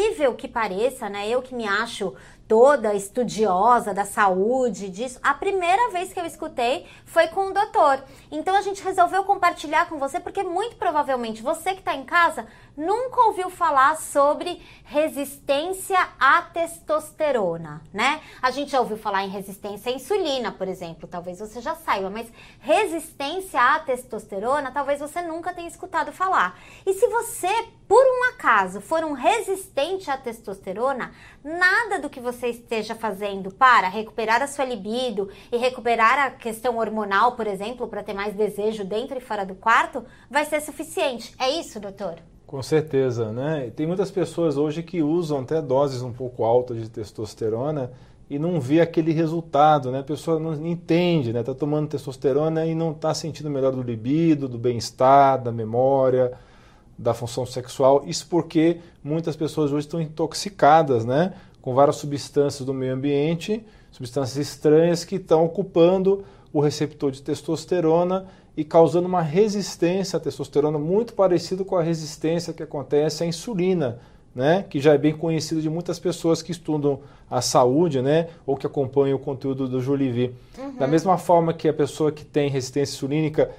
incrível que pareça, né? Eu que me acho toda estudiosa da saúde, disso, a primeira vez que eu escutei foi com o doutor. Então a gente resolveu compartilhar com você, porque muito provavelmente você que está em casa nunca ouviu falar sobre resistência à testosterona, né? A gente já ouviu falar em resistência à insulina, por exemplo, talvez você já saiba, mas resistência à testosterona, talvez você nunca tenha escutado falar. E se você, por um acaso, for um resistente à testosterona, nada do que você esteja fazendo para recuperar a sua libido e recuperar a questão hormonal, por exemplo, para ter mais desejo dentro e fora do quarto, vai ser suficiente. É isso, doutor? Com certeza, né? Tem muitas pessoas hoje que usam até doses um pouco altas de testosterona e não vê aquele resultado, né? A pessoa não entende, né? Tá tomando testosterona e não está sentindo melhor do libido, do bem-estar, da memória, da função sexual. Isso porque muitas pessoas hoje estão intoxicadas, né? Com várias substâncias do meio ambiente, substâncias estranhas que estão ocupando o receptor de testosterona e causando uma resistência à testosterona muito parecido com a resistência que acontece à insulina, né, que já é bem conhecido de muitas pessoas que estudam a saúde, né, ou que acompanham o conteúdo do Julivi. Uhum. Da mesma forma que a pessoa que tem resistência insulínica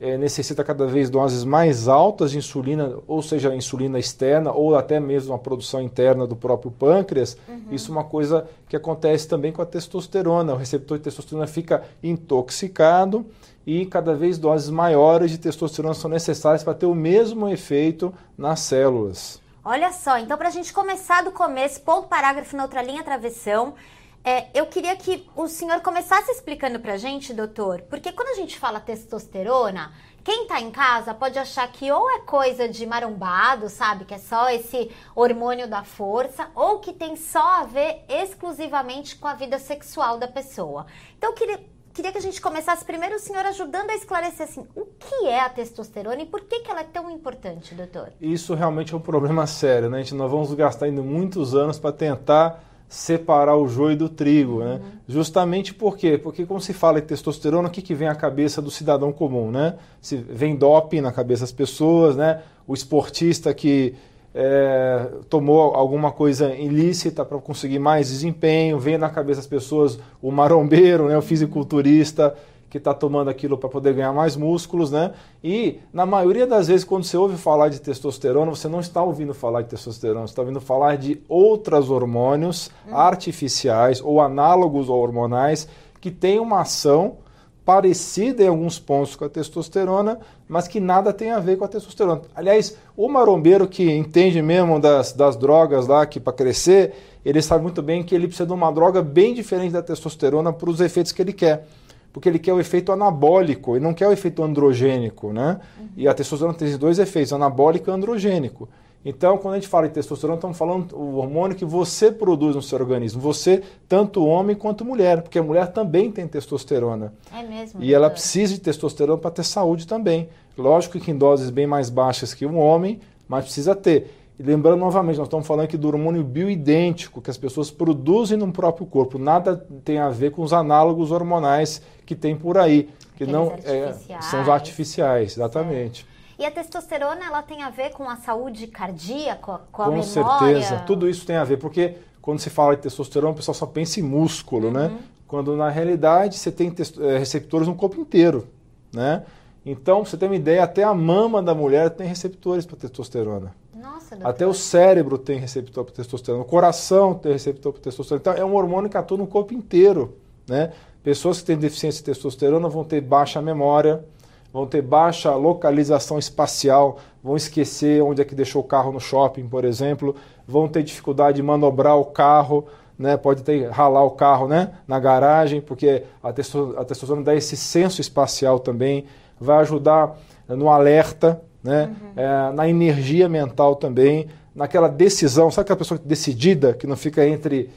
é, necessita cada vez doses mais altas de insulina, ou seja, insulina externa, ou até mesmo a produção interna do próprio pâncreas, uhum. isso é uma coisa que acontece também com a testosterona. O receptor de testosterona fica intoxicado e cada vez doses maiores de testosterona são necessárias para ter o mesmo efeito nas células. Olha só, então para a gente começar do começo, ponto parágrafo na outra linha travessão, é, eu queria que o senhor começasse explicando pra gente, doutor, porque quando a gente fala testosterona, quem tá em casa pode achar que ou é coisa de marombado, sabe? Que é só esse hormônio da força, ou que tem só a ver exclusivamente com a vida sexual da pessoa. Então eu queria, queria que a gente começasse primeiro o senhor ajudando a esclarecer assim, o que é a testosterona e por que, que ela é tão importante, doutor? Isso realmente é um problema sério, né? A gente, nós vamos gastar ainda muitos anos para tentar separar o joio do trigo, né? Uhum. Justamente por quê? Porque quando se fala em testosterona, o que, que vem à cabeça do cidadão comum, né? Se vem doping na cabeça das pessoas, né? O esportista que é, tomou alguma coisa ilícita para conseguir mais desempenho, vem na cabeça das pessoas o marombeiro, né? O fisiculturista que está tomando aquilo para poder ganhar mais músculos, né? E na maioria das vezes, quando você ouve falar de testosterona, você não está ouvindo falar de testosterona, você está ouvindo falar de outros hormônios hum. artificiais ou análogos hormonais que têm uma ação parecida em alguns pontos com a testosterona, mas que nada tem a ver com a testosterona. Aliás, o marombeiro que entende mesmo das, das drogas lá que para crescer, ele sabe muito bem que ele precisa de uma droga bem diferente da testosterona para os efeitos que ele quer porque ele quer o efeito anabólico e não quer o efeito androgênico, né? Uhum. E a testosterona tem dois efeitos, anabólico e androgênico. Então, quando a gente fala de testosterona, estamos falando o hormônio que você produz no seu organismo. Você, tanto homem quanto mulher, porque a mulher também tem testosterona. É mesmo. E ela precisa de testosterona para ter saúde também. Lógico que em doses bem mais baixas que um homem, mas precisa ter. E lembrando novamente, nós estamos falando aqui do hormônio bioidêntico que as pessoas produzem no próprio corpo. Nada tem a ver com os análogos hormonais que tem por aí, que Aqueles não é, são os artificiais, exatamente. É. E a testosterona ela tem a ver com a saúde cardíaca, com a com memória? Com certeza, tudo isso tem a ver, porque quando se fala de testosterona, o pessoal só pensa em músculo, né? uhum. né? Quando na realidade você tem é, receptores no corpo inteiro, né? Então, você tem uma ideia, até a mama da mulher tem receptores para testosterona. Nossa, Até o cérebro tem receptor para testosterona, o coração tem receptor para testosterona. Então é um hormônio que atua no corpo inteiro. Né? Pessoas que têm deficiência de testosterona vão ter baixa memória, vão ter baixa localização espacial, vão esquecer onde é que deixou o carro no shopping, por exemplo, vão ter dificuldade de manobrar o carro, né? pode ter ralar o carro né? na garagem, porque a testosterona dá esse senso espacial também, vai ajudar no alerta, né? Uhum. É, na energia mental também, naquela decisão, sabe aquela pessoa decidida, que não fica entre,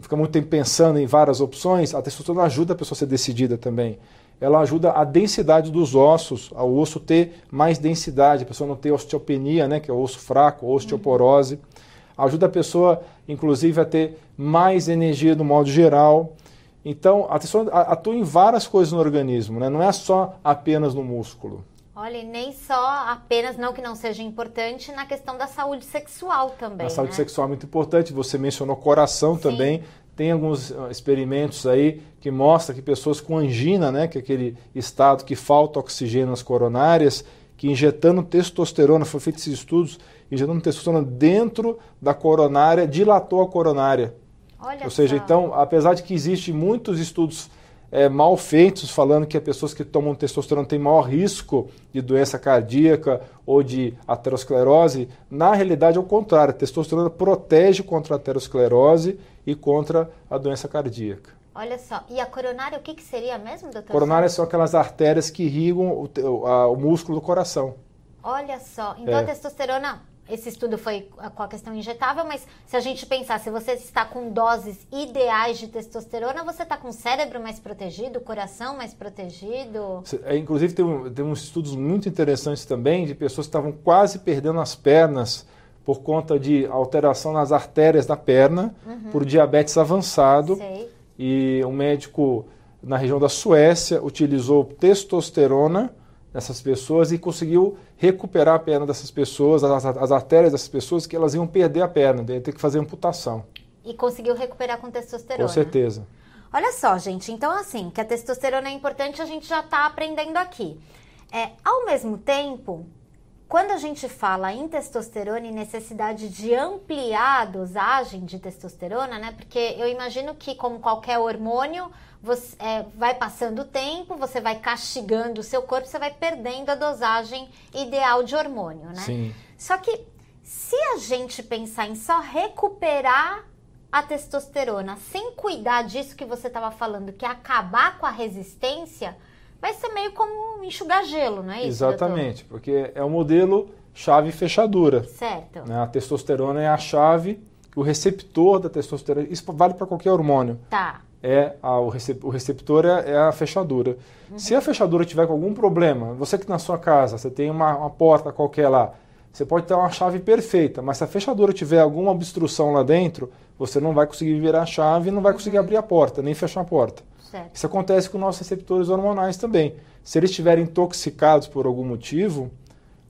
fica muito tempo pensando em várias opções? A testosterona ajuda a pessoa a ser decidida também. Ela ajuda a densidade dos ossos, ao osso ter mais densidade, a pessoa não ter osteopenia, né, que é o osso fraco, osteoporose. Uhum. Ajuda a pessoa, inclusive, a ter mais energia do modo geral. Então, a testosterona atua em várias coisas no organismo, né? não é só apenas no músculo. Olha, e nem só apenas, não que não seja importante, na questão da saúde sexual também. A saúde né? sexual é muito importante, você mencionou coração Sim. também. Tem alguns uh, experimentos aí que mostram que pessoas com angina, né, que é aquele estado que falta oxigênio nas coronárias, que injetando testosterona, foi feito esses estudos, injetando testosterona dentro da coronária, dilatou a coronária. Olha Ou seja, só. então, apesar de que existem muitos estudos é, mal feitos falando que as pessoas que tomam testosterona têm maior risco de doença cardíaca ou de aterosclerose, na realidade é o contrário. A testosterona protege contra a aterosclerose e contra a doença cardíaca. Olha só. E a coronária, o que, que seria mesmo, doutor? Coronárias são aquelas artérias que irrigam o, o- a- o músculo do coração. Olha só. Então É. a testosterona, esse estudo foi com a questão injetável, mas se a gente pensar, se você está com doses ideais de testosterona, você está com o cérebro mais protegido, o coração mais protegido. É, inclusive, tem, um- tem uns estudos muito interessantes também de pessoas que estavam quase perdendo as pernas por conta de alteração nas artérias da perna, por diabetes avançado. Sei. E um médico na região da Suécia utilizou testosterona nessas pessoas e conseguiu recuperar a perna dessas pessoas, as, as artérias dessas pessoas, que elas iam perder a perna, ia ter que fazer amputação. E conseguiu recuperar com testosterona. Com certeza. Olha só, gente, então assim, que a testosterona é importante, a gente já está aprendendo aqui. É, ao mesmo tempo, quando a gente fala em testosterona e necessidade de ampliar a dosagem de testosterona, né? Porque eu imagino que, como qualquer hormônio, você é, vai passando o tempo, você vai castigando o seu corpo, você vai perdendo a dosagem ideal de hormônio, né? Sim. Só que se a gente pensar em só recuperar a testosterona sem cuidar disso que você estava falando, que é acabar com a resistência, vai ser meio como enxugar gelo, não é isso? Exatamente, porque é o modelo chave fechadura. doutor? Certo. né? A testosterona é a chave, o receptor da testosterona, isso vale para qualquer hormônio. Tá. é a- o, recep- o receptor é, é a fechadura. Se a fechadura tiver com algum problema, você que na sua casa, você tem uma, uma porta qualquer lá, você pode ter uma chave perfeita, mas se a fechadura tiver alguma obstrução lá dentro, você não vai conseguir virar a chave e não vai conseguir abrir a porta, nem fechar a porta. Certo. Isso acontece com nossos receptores hormonais também. Se eles estiverem intoxicados por algum motivo,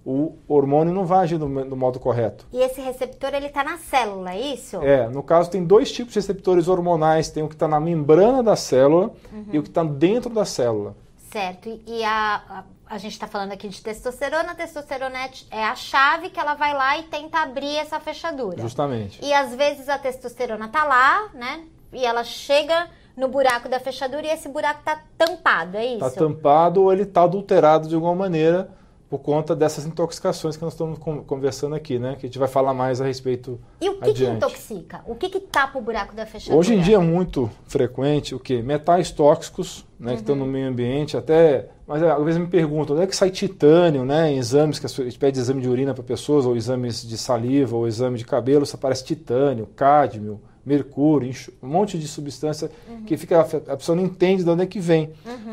o hormônio não vai agir do, do modo correto. E esse receptor, ele tá na célula, é isso? É, no caso tem dois tipos de receptores hormonais, tem o que está na membrana da célula e o que está dentro da célula. Certo. E, a, a, a gente está falando aqui de testosterona. A testosterona é, a chave que ela vai lá e tenta abrir essa fechadura. Justamente. E às vezes a testosterona tá lá, né? E ela chega no buraco da fechadura e esse buraco tá tampado, é isso? Está tampado ou ele está adulterado de alguma maneira por conta dessas intoxicações que nós estamos con- conversando aqui, né? Que a gente vai falar mais a respeito E o que, que intoxica? O que, que tapa o buraco da fechadura? Hoje em dia é muito frequente o que? Metais tóxicos, né, que estão no meio ambiente, até. Mas é, às vezes me perguntam, onde é que sai titânio, né? Em exames que a gente pede exame de urina para pessoas, ou exames de saliva, ou exame de cabelo, se aparece titânio, cádmio, mercúrio, um monte de substância que fica. A pessoa não entende de onde é que vem.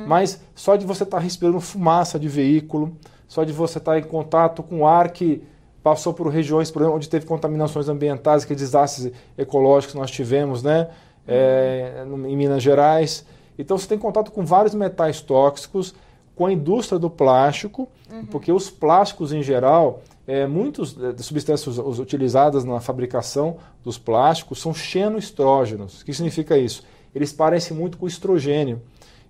Mas só de você estar respirando fumaça de veículo, só de você estar em contato com ar que passou por regiões por exemplo, onde teve contaminações ambientais, que desastres ecológicos nós tivemos, né? É, no- em Minas Gerais. Então você tem contato com vários metais tóxicos, com a indústria do plástico, porque os plásticos em geral, é, muitas substâncias us- utilizadas na fabricação dos plásticos são xenoestrógenos. O que significa isso? Eles parecem muito com o estrogênio.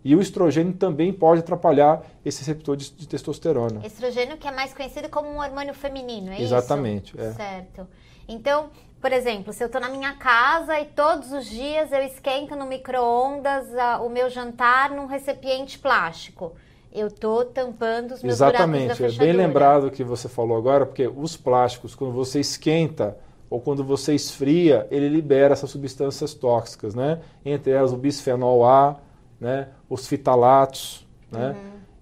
E o estrogênio também pode atrapalhar esse receptor de, de testosterona. Estrogênio que é mais conhecido como um hormônio feminino, é Exatamente, isso? é. Certo. Então, por exemplo, se eu tô na minha casa e todos os dias eu esquento no micro-ondas ah, o meu jantar num recipiente plástico, eu tô tampando os meus Exatamente, é bem lembrado o que você falou agora, porque os plásticos, quando você esquenta ou quando você esfria, ele libera essas substâncias tóxicas, né? Entre elas o bisfenol A, né? os fitalatos, né?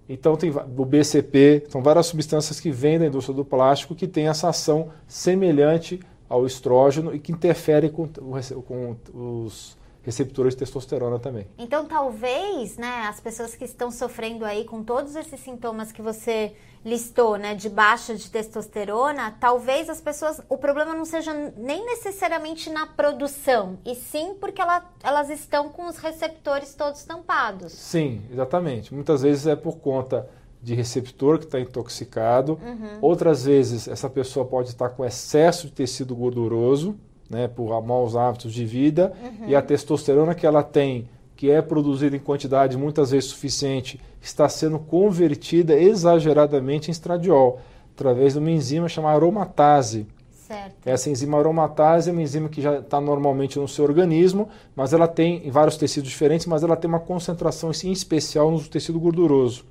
Então tem o BCP, são várias substâncias que vêm da indústria do plástico que têm essa ação semelhante ao estrógeno e que interferem com, com os receptores de testosterona também. Então, talvez, né, as pessoas que estão sofrendo aí com todos esses sintomas que você listou, né, de baixa de testosterona, talvez as pessoas, o problema não seja nem necessariamente na produção, e sim porque ela, elas estão com os receptores todos tampados. Sim, exatamente. Muitas vezes é por conta de receptor que está intoxicado. Uhum. Outras vezes, essa pessoa pode estar com excesso de tecido gorduroso, né, por maus hábitos de vida, uhum. e a testosterona que ela tem, que é produzida em quantidade muitas vezes suficiente, está sendo convertida exageradamente em estradiol, através de uma enzima chamada aromatase. Certo. Essa enzima aromatase é uma enzima que já está normalmente no seu organismo, mas ela tem em vários tecidos diferentes, mas ela tem uma concentração em especial no tecido gorduroso.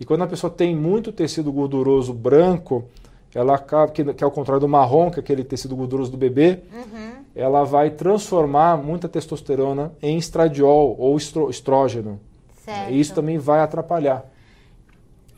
E quando a pessoa tem muito tecido gorduroso branco, ela acaba, que, que é o contrário do marrom, que é aquele tecido gorduroso do bebê, uhum. ela vai transformar muita testosterona em estradiol ou estro, estrógeno. Certo. E isso também vai atrapalhar.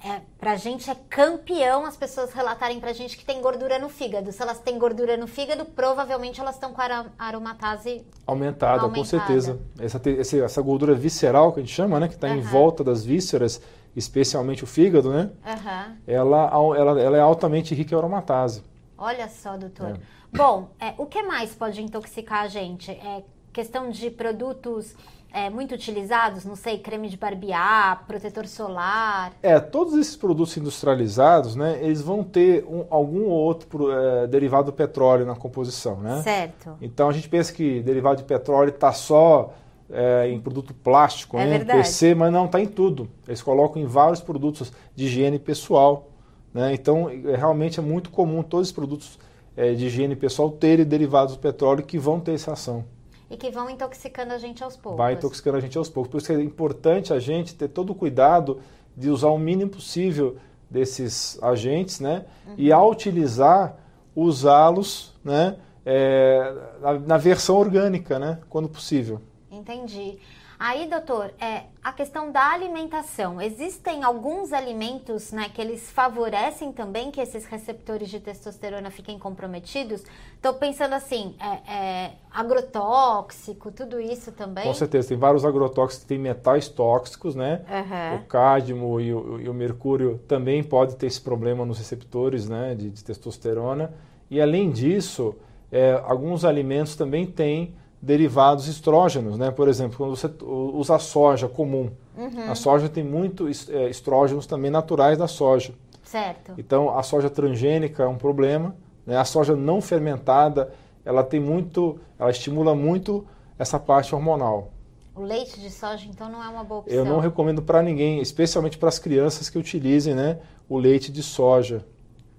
É, pra gente é campeão as pessoas relatarem pra gente que tem gordura no fígado. Se elas têm gordura no fígado, provavelmente elas estão com a aromatase aumentada, aumentada. com certeza. Essa, essa, gordura visceral que a gente chama, né, que está uhum. em volta das vísceras, especialmente o fígado, né? Uhum. Ela, ela, ela é altamente rica em aromatase. Olha só, doutor. É. Bom, é, o que mais pode intoxicar a gente? É questão de produtos é, muito utilizados, não sei, creme de barbear, protetor solar. É, todos esses produtos industrializados, né, eles vão ter um, algum outro é, derivado do petróleo na composição, né? Certo. Então a gente pensa que derivado de petróleo está só é, em produto plástico, é né, verdade. PC, mas não está em tudo. Eles colocam em vários produtos de higiene pessoal, né? Então é, realmente é muito comum todos os produtos é, de higiene pessoal terem derivados do petróleo que vão ter essa ação e que vão intoxicando a gente aos poucos. Vai intoxicando a gente aos poucos. Por isso que é importante a gente ter todo o cuidado de usar o mínimo possível desses agentes, né? Uhum. E ao utilizar, usá-los, né? É, na, na, versão orgânica, né? Quando possível. Entendi. Aí, doutor, é, a questão da alimentação. Existem alguns alimentos né, que eles favorecem também que esses receptores de testosterona fiquem comprometidos? Estou pensando assim, é, é, agrotóxico, tudo isso também? Com certeza, tem vários agrotóxicos que têm metais tóxicos, né? Uhum. O cádmio e o, e o, mercúrio também pode ter esse problema nos receptores né, de, de testosterona. E além disso, é, alguns alimentos também têm derivados estrógenos, né? Por exemplo, quando você usa a soja comum, uhum. a soja tem muito é, estrógenos também naturais da soja. Certo. Então, a soja transgênica é um problema. Né? A soja não fermentada, ela tem muito, ela estimula muito essa parte hormonal. O leite de soja, então, não é uma boa opção? Eu não recomendo para ninguém, especialmente para as crianças que utilizem né, o leite de soja.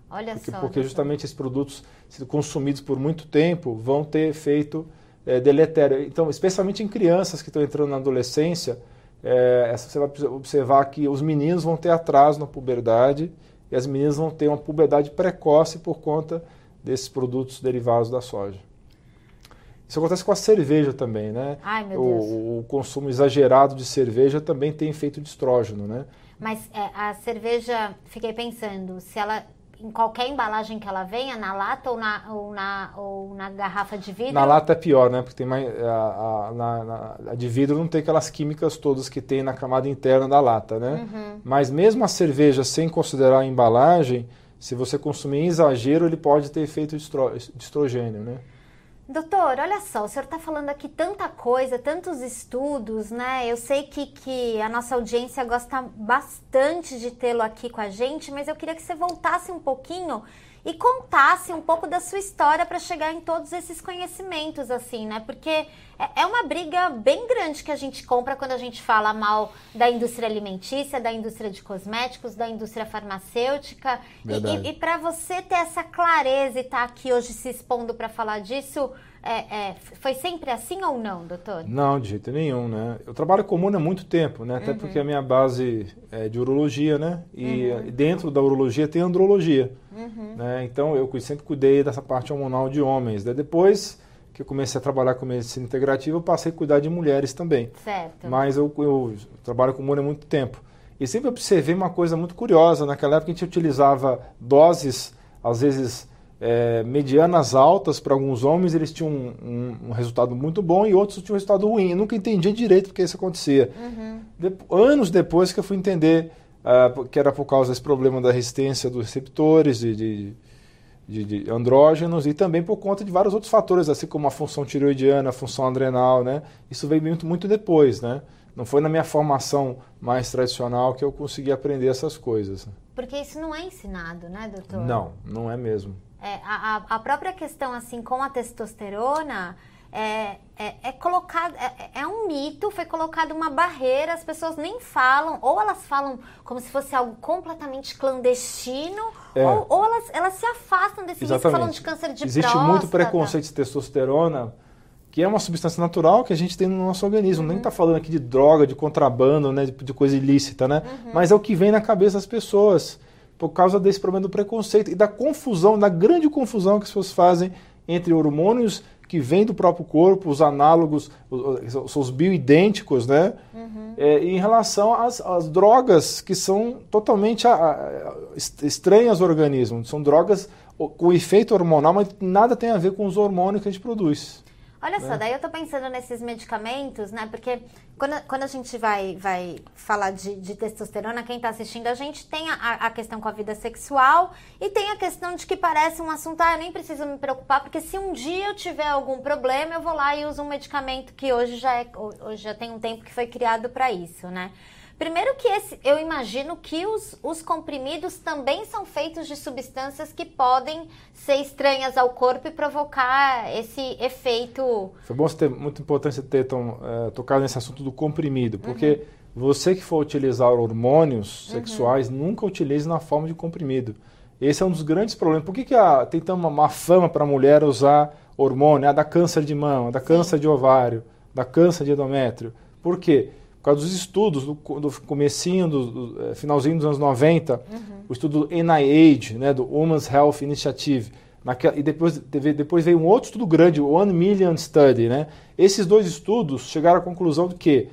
Olha porque, só. Porque justamente esses produtos, consumidos por muito tempo, vão ter efeito é, deletério. Então, especialmente em crianças que estão entrando na adolescência, é, você vai observar que os meninos vão ter atraso na puberdade e as meninas vão ter uma puberdade precoce por conta desses produtos derivados da soja. Isso acontece com a cerveja também, né? Ai, meu Deus. O, o consumo exagerado de cerveja também tem efeito de estrógeno, né? Mas é, a cerveja, fiquei pensando, se ela em qualquer embalagem que ela venha, na lata ou na, ou na, ou na garrafa de vidro? Na lata é pior, né? Porque tem mais, a, a, na, a de vidro não tem aquelas químicas todas que tem na camada interna da lata, né? Uhum. Mas mesmo a cerveja, sem considerar a embalagem, se você consumir em exagero, ele pode ter efeito de estrogênio, né? Doutor, olha só, o senhor está falando aqui tanta coisa, tantos estudos, né? Eu sei que, que a nossa audiência gosta bastante de tê-lo aqui com a gente, mas eu queria que você voltasse um pouquinho e contasse um pouco da sua história para chegar em todos esses conhecimentos, assim, né? Porque é, é uma briga bem grande que a gente compra quando a gente fala mal da indústria alimentícia, da indústria de cosméticos, da indústria farmacêutica. Verdade. E, e, e para você ter essa clareza e estar tá aqui hoje se expondo para falar disso, é, é, foi sempre assim ou não, doutor? Não, de jeito nenhum, né? Eu trabalho com há muito tempo, né? Até uhum. porque a minha base é de urologia, né? E uhum. dentro da urologia tem andrologia. Uhum. Né? Então eu sempre cuidei dessa parte hormonal de homens. Né? Depois que eu comecei a trabalhar com medicina integrativa, eu passei a cuidar de mulheres também. Certo. Mas eu, eu trabalho com hormônio há muito tempo. E sempre observei uma coisa muito curiosa. Naquela época a gente utilizava doses, às vezes é, medianas altas para alguns homens, eles tinham um, um, um, resultado muito bom e outros tinham um resultado ruim. Eu nunca entendia direito porque isso acontecia. Uhum. De, anos depois que eu fui entender uh, que era por causa desse problema da resistência dos receptores de, de, de, de, andrógenos e também por conta de vários outros fatores, assim como a função tireoidiana, a função adrenal, né? Isso veio muito, muito depois, né? não foi na minha formação mais tradicional que eu consegui aprender essas coisas. Porque isso não é ensinado, né, doutor? Não, não é mesmo. É, a, a própria questão, assim, com a testosterona, é, é, é colocado, é, é, um mito, foi colocado uma barreira, as pessoas nem falam, ou elas falam como se fosse algo completamente clandestino, é. ou, ou, elas, elas se afastam desse Exatamente. risco, falam de câncer de Existe próstata. muito preconceito de testosterona, que é uma substância natural que a gente tem no nosso organismo. Uhum. Nem está falando aqui de droga, de contrabando, né, de, de coisa ilícita, né? Uhum. Mas é o que vem na cabeça das pessoas por causa desse problema do preconceito e da confusão, da grande confusão que as pessoas fazem entre hormônios que vêm do próprio corpo, os análogos, os, os bioidênticos, né? Uhum. É, em relação às, às, drogas que são totalmente a, a, estranhas ao organismo. São drogas com efeito hormonal, mas nada tem a ver com os hormônios que a gente produz. Olha né? só, daí eu tô pensando nesses medicamentos, né? Porque quando, quando a gente vai, vai falar de, de testosterona, quem tá assistindo a gente tem a, a, questão com a vida sexual e tem a questão de que parece um assunto, ah, eu nem preciso me preocupar, porque se um dia eu tiver algum problema, eu vou lá e uso um medicamento que hoje já, é, hoje já tem um tempo que foi criado para isso, né? Primeiro que esse, eu imagino que os, os comprimidos também são feitos de substâncias que podem ser estranhas ao corpo e provocar esse efeito. Foi bom você ter, muito importante você ter tom, é, tocado nesse assunto do comprimido, porque uhum. você que for utilizar hormônios uhum. sexuais, nunca utilize na forma de comprimido. Esse é um dos grandes problemas. Por que, que a, tem tão uma, uma fama para a mulher usar hormônio? Ah, dá câncer de mama, dá câncer de ovário, dá câncer de endométrio. Por quê? Por causa dos estudos do, do comecinho, do, do, é, finalzinho dos anos 90, uhum. o estudo do NIH, né, do Women's Health Initiative, naquela, e depois, depois veio um outro estudo grande, o One Million Study. Né? Esses dois estudos chegaram à conclusão de que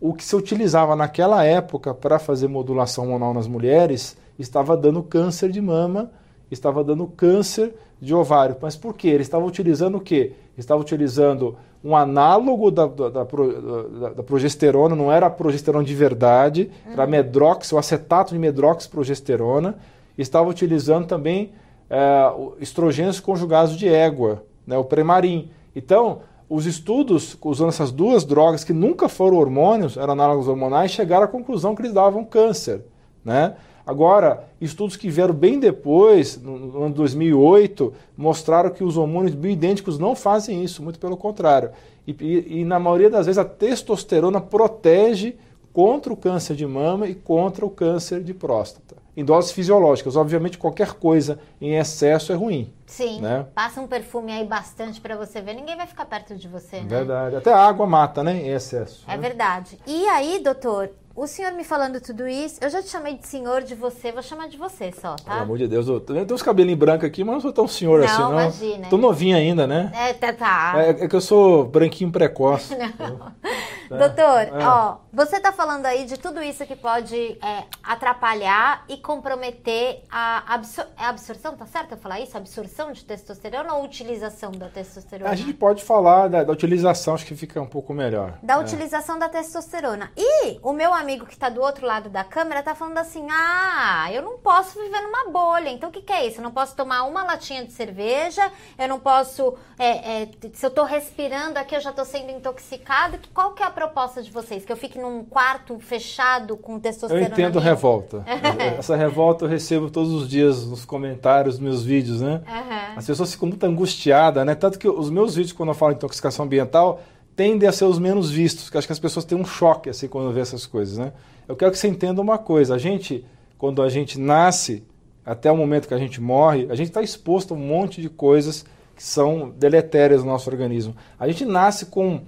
o que se utilizava naquela época para fazer modulação hormonal nas mulheres estava dando câncer de mama, estava dando câncer de ovário. Mas por quê? Eles estavam utilizando o quê? Estavam utilizando um análogo da, da, da, da, progesterona, não era a progesterona de verdade, uhum. era medrox, o acetato de medroxprogesterona. Estava utilizando também é, estrogênios conjugados de égua, né, o premarin. Então, os estudos usando essas duas drogas que nunca foram hormônios, eram análogos hormonais, chegaram à conclusão que eles davam câncer. Né? Agora, estudos que vieram bem depois, no ano 2008, mostraram que os hormônios bioidênticos não fazem isso, muito pelo contrário. E, e, e, na maioria das vezes a testosterona protege contra o câncer de mama e contra o câncer de próstata. Em doses fisiológicas. Obviamente, qualquer coisa em excesso é ruim. Sim. Né? Passa um perfume aí bastante para você ver, ninguém vai ficar perto de você, né? Verdade. Até a água mata, né? Em excesso. É né? verdade. E aí, doutor, o senhor me falando tudo isso, eu já te chamei de senhor, de você, vou chamar de você só, tá? Pelo amor de Deus, eu tenho uns cabelinhos brancos aqui, mas não sou tão senhor não, assim, não. imagina. Tô novinha ainda, né? É, tá. tá. É, é que eu sou branquinho precoce. não. É. Doutor, é. ó, você tá falando aí de tudo isso que pode é, atrapalhar e comprometer a absor é absorção, tá certo eu falar isso? Absorção de testosterona ou utilização da testosterona? A gente pode falar da, da utilização, acho que fica um pouco melhor. Da é. utilização da testosterona. E o meu amigo que tá do outro lado da câmera tá falando assim: ah, eu não posso viver numa bolha. Então o que, que é isso? Eu não posso tomar uma latinha de cerveja, eu não posso. Se eu tô respirando aqui, eu já tô sendo intoxicado. Qual que é a proposta de vocês? Que eu fique num quarto fechado com testosterona? Eu entendo revolta. Essa revolta eu recebo todos os dias nos comentários dos meus vídeos, né? Uhum. As pessoas ficam muito angustiadas, né? Tanto que os meus vídeos, quando eu falo de intoxicação ambiental, tendem a ser os menos vistos, que acho que as pessoas têm um choque assim quando vê essas coisas, né? Eu quero que você entenda uma coisa, a gente, quando a gente nasce, até o momento que a gente morre, a gente está exposto a um monte de coisas que são deletérias no nosso organismo. A gente nasce com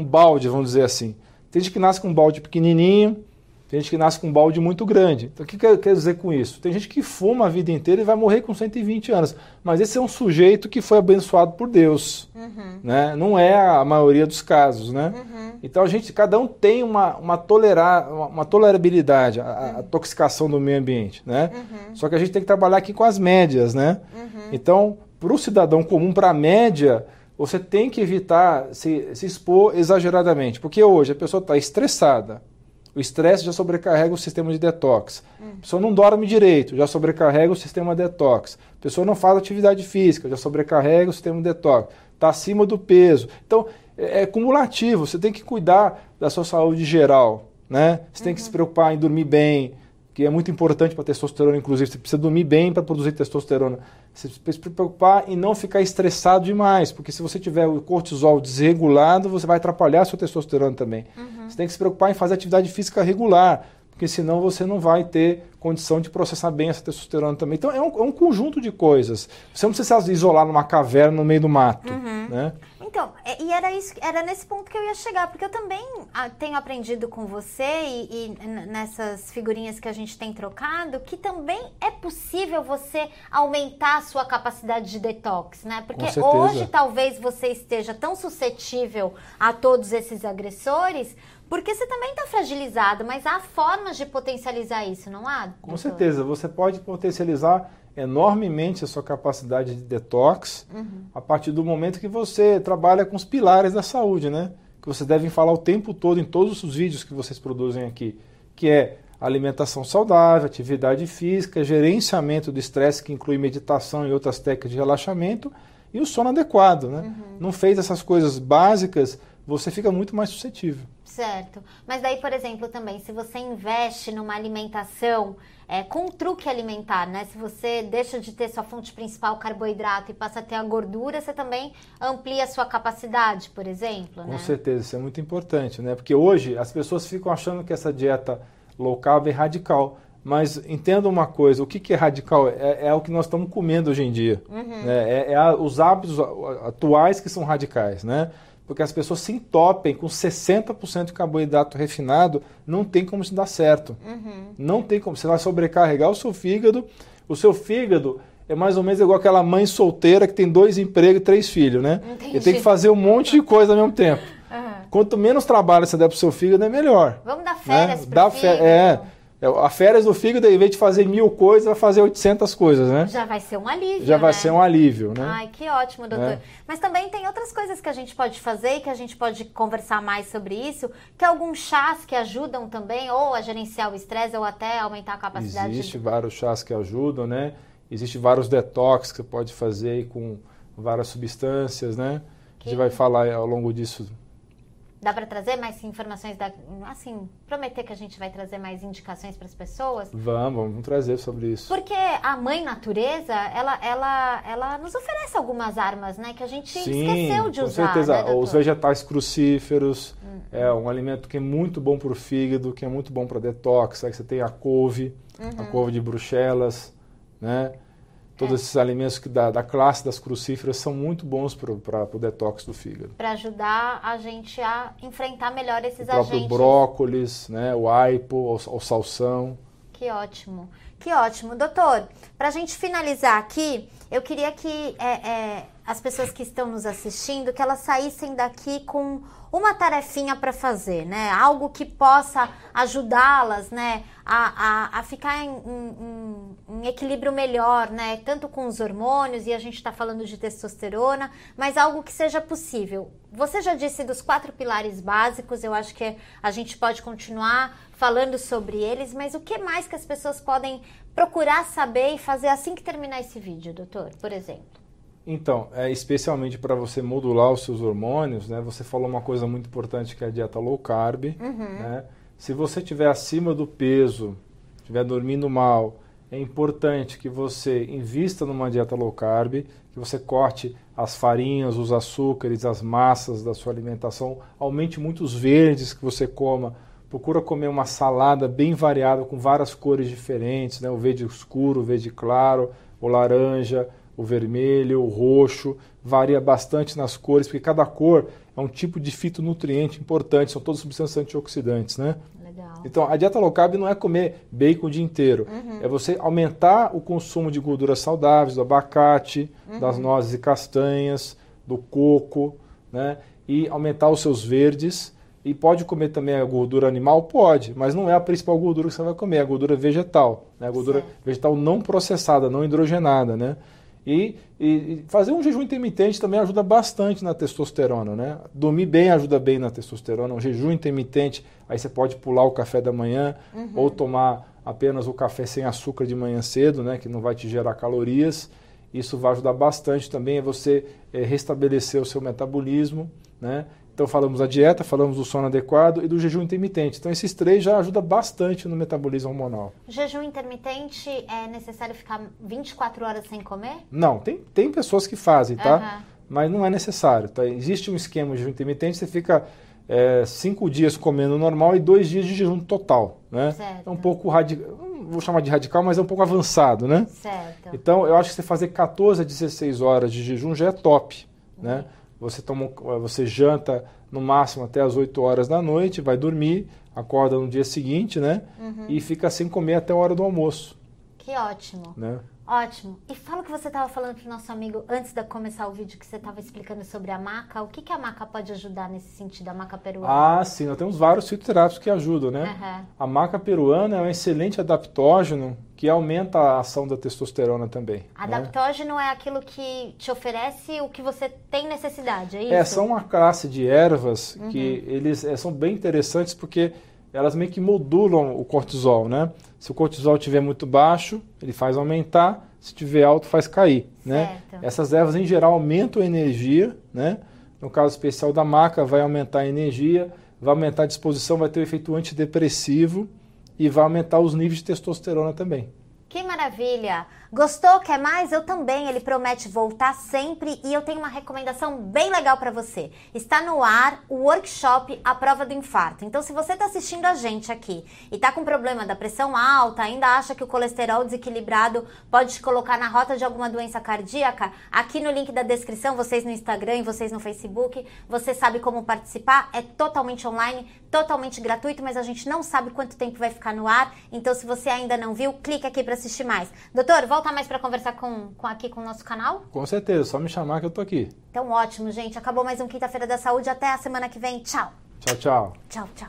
um balde, vamos dizer assim. Tem gente que nasce com um balde pequenininho, tem gente que nasce com um balde muito grande. Então, o que quer dizer com isso? Tem gente que fuma a vida inteira e vai morrer com 120 anos. Mas esse é um sujeito que foi abençoado por Deus. Uhum. Né? Não é a maioria dos casos. Né? Uhum. Então, a gente, cada um tem uma, uma, tolerar, uma, uma tolerabilidade à, uhum. toxicação do meio ambiente. Né? Uhum. Só que a gente tem que trabalhar aqui com as médias. Né? Uhum. Então, para o cidadão comum, para a média, você tem que evitar se, se expor exageradamente. Porque hoje a pessoa está estressada o estresse já sobrecarrega o sistema de detox. Hum. A pessoa não dorme direito, já sobrecarrega o sistema detox. A pessoa não faz atividade física, já sobrecarrega o sistema de detox. Está acima do peso. Então, é, é cumulativo. Você tem que cuidar da sua saúde geral, né? Você uhum. tem que se preocupar em dormir bem, que é muito importante para testosterona, inclusive. Você precisa dormir bem para produzir testosterona. Você precisa se preocupar em não ficar estressado demais, porque se você tiver o cortisol desregulado, você vai atrapalhar sua testosterona também. Uhum. Você tem que se preocupar em fazer atividade física regular, porque senão você não vai ter condição de processar bem essa testosterona também. Então é um, é um conjunto de coisas. Você não precisa se isolar numa caverna no meio do mato, uhum. né? Então, é, e era isso, era nesse ponto que eu ia chegar, porque eu também ah, tenho aprendido com você e, e, nessas figurinhas que a gente tem trocado, que também é possível você aumentar a sua capacidade de detox, né? Porque hoje talvez você esteja tão suscetível a todos esses agressores, porque você também está fragilizado, mas há formas de potencializar isso, não há? Com certeza, você pode potencializar enormemente a sua capacidade de detox uhum. a partir do momento que você trabalha com os pilares da saúde, né? Que vocês devem falar o tempo todo em todos os vídeos que vocês produzem aqui, que é alimentação saudável, atividade física, gerenciamento do estresse, que inclui meditação e outras técnicas de relaxamento, e o sono adequado, né? Uhum. Não fez essas coisas básicas, você fica muito mais suscetível. Certo. Mas daí, por exemplo, também, se você investe numa alimentação é, com um truque alimentar, né? Se você deixa de ter sua fonte principal, carboidrato, e passa a ter a gordura, você também amplia a sua capacidade, por exemplo, Com né? certeza, isso é muito importante, né? Porque hoje as pessoas ficam achando que essa dieta low carb é radical. Mas entenda uma coisa, o que, que é radical? É, é, o que nós estamos comendo hoje em dia. Uhum. Né? É, é a, os hábitos atuais que são radicais, né? Porque as pessoas se entopem com 60% de carboidrato refinado, não tem como se dar certo. Uhum. Não tem como. Você vai sobrecarregar o seu fígado. O seu fígado é mais ou menos igual aquela mãe solteira que tem dois empregos e três filhos, né? Entendi. E tem que fazer um monte de coisa ao mesmo tempo. Uhum. Quanto menos trabalho você der para o seu fígado, é melhor. Vamos dar férias né? para o. É, é, a férias do fígado, em vez de fazer mil coisas, vai fazer 800 coisas, né? Já vai ser um alívio, Já né? vai ser um alívio, né? Ai, que ótimo, doutor. É. Mas também tem outras coisas que a gente pode fazer e que a gente pode conversar mais sobre isso, que alguns chás que ajudam também, ou a gerenciar o estresse, ou até aumentar a capacidade... Existe de... vários chás que ajudam, né? Existem vários detox que você pode fazer com várias substâncias, né? Que... A gente vai falar ao longo disso Dá para trazer mais informações da, assim, prometer que a gente vai trazer mais indicações para as pessoas? Vamos, vamos trazer sobre isso. Porque a mãe natureza, ela, ela, ela nos oferece algumas armas, né, que a gente Sim, esqueceu de com usar. Com certeza, né, os vegetais crucíferos hum. é um alimento que é muito bom para o fígado, que é muito bom para detox. Aí você tem a couve, uhum. a couve de Bruxelas, né? Todos é. esses alimentos que da, da, classe das crucíferas são muito bons para o detox do fígado. Para ajudar a gente a enfrentar melhor esses o próprio agentes. brócolis, né, o aipo, o, o salsão. Que ótimo, que ótimo. Doutor, para a gente finalizar aqui, eu queria que é, é, as pessoas que estão nos assistindo, que elas saíssem daqui com uma tarefinha para fazer, né? Algo que possa ajudá-las, né? A, a, a ficar em, em, em, equilíbrio melhor, né? Tanto com os hormônios, e a gente está falando de testosterona, mas algo que seja possível. Você já disse dos quatro pilares básicos, eu acho que a gente pode continuar falando sobre eles, mas o que mais que as pessoas podem procurar saber e fazer assim que terminar esse vídeo, doutor, por exemplo? Então, é, especialmente para você modular os seus hormônios, né? Você falou uma coisa muito importante que é a dieta low carb. Uhum. Né? Se você estiver acima do peso, estiver dormindo mal, é importante que você invista numa dieta low carb, que você corte as farinhas, os açúcares, as massas da sua alimentação, aumente muito os verdes que você coma. Procura comer uma salada bem variada com várias cores diferentes, né? o verde escuro, o verde claro, o laranja, o vermelho, o roxo, varia bastante nas cores, porque cada cor é um tipo de fitonutriente importante, são todas substâncias antioxidantes, né? Legal. Então, a dieta low carb não é comer bacon o dia inteiro, uhum. é você aumentar o consumo de gorduras saudáveis, do abacate, uhum. das nozes e castanhas, do coco, né? E aumentar os seus verdes. E pode comer também a gordura animal? Pode, mas não é a principal gordura que você vai comer, é a gordura vegetal, né? a gordura certo. vegetal não processada, não hidrogenada, né? E, e, fazer um jejum intermitente também ajuda bastante na testosterona, né? Dormir bem ajuda bem na testosterona. Um jejum intermitente, aí você pode pular o café da manhã uhum. ou tomar apenas o café sem açúcar de manhã cedo, né? Que não vai te gerar calorias. Isso vai ajudar bastante também a você é, restabelecer o seu metabolismo, né? Então falamos da dieta, falamos do sono adequado e do jejum intermitente. Então esses três já ajudam bastante no metabolismo hormonal. Jejum intermitente é necessário ficar 24 horas sem comer? Não, tem, tem pessoas que fazem, tá? Aham. Mas não é necessário. Tá? Existe um esquema de jejum intermitente, você fica é, cinco dias comendo normal e dois dias de jejum total. Né? Certo. É um pouco radical, não vou chamar de radical, mas é um pouco avançado, né? Certo. Então, eu acho que você fazer 14 a 16 horas de jejum já é top, né? Você, toma, um- você janta no máximo até as 8 horas da noite, vai dormir, acorda no dia seguinte, né? E fica sem comer até a hora do almoço, Que ótimo. né? Ótimo. E fala o que você estava falando pro nosso amigo antes de começar o vídeo que você estava explicando sobre a maca. O que, que a maca pode ajudar nesse sentido, a maca peruana? Ah, sim, nós temos vários fitoterápicos que ajudam, né? Aham. A maca peruana é um excelente adaptógeno que aumenta a ação da testosterona também. né? Adaptógeno é aquilo que te oferece o que você tem necessidade, é isso? É, são uma classe de ervas Uhum. que eles é, são bem interessantes porque elas meio que modulam o cortisol, né? Se o cortisol estiver muito baixo, ele faz aumentar, se estiver alto, faz cair, né? Certo. Essas ervas, em geral, aumentam a energia, né? No caso especial da maca, vai aumentar a energia, vai aumentar a disposição, vai ter o efeito antidepressivo e vai aumentar os níveis de testosterona também. Que maravilha! Gostou? Quer mais? Eu também. Ele promete voltar sempre e eu tenho uma recomendação bem legal para você. Está no ar o workshop A Prova do Infarto. Então, se você está assistindo a gente aqui e está com problema da pressão alta, ainda acha que o colesterol desequilibrado pode te colocar na rota de alguma doença cardíaca, aqui no link da descrição, vocês no Instagram e vocês no Facebook, você sabe como participar. É totalmente online, totalmente gratuito, mas a gente não sabe quanto tempo vai ficar no ar. Então, se você ainda não viu, clica aqui para assistir mais. Doutor, volta mais para conversar com, com aqui com o nosso canal? Com certeza, só me chamar que eu tô aqui. Então, ótimo, gente. Acabou mais um Quinta-feira da Saúde. Até a semana que vem. Tchau. Tchau, tchau. Tchau, tchau.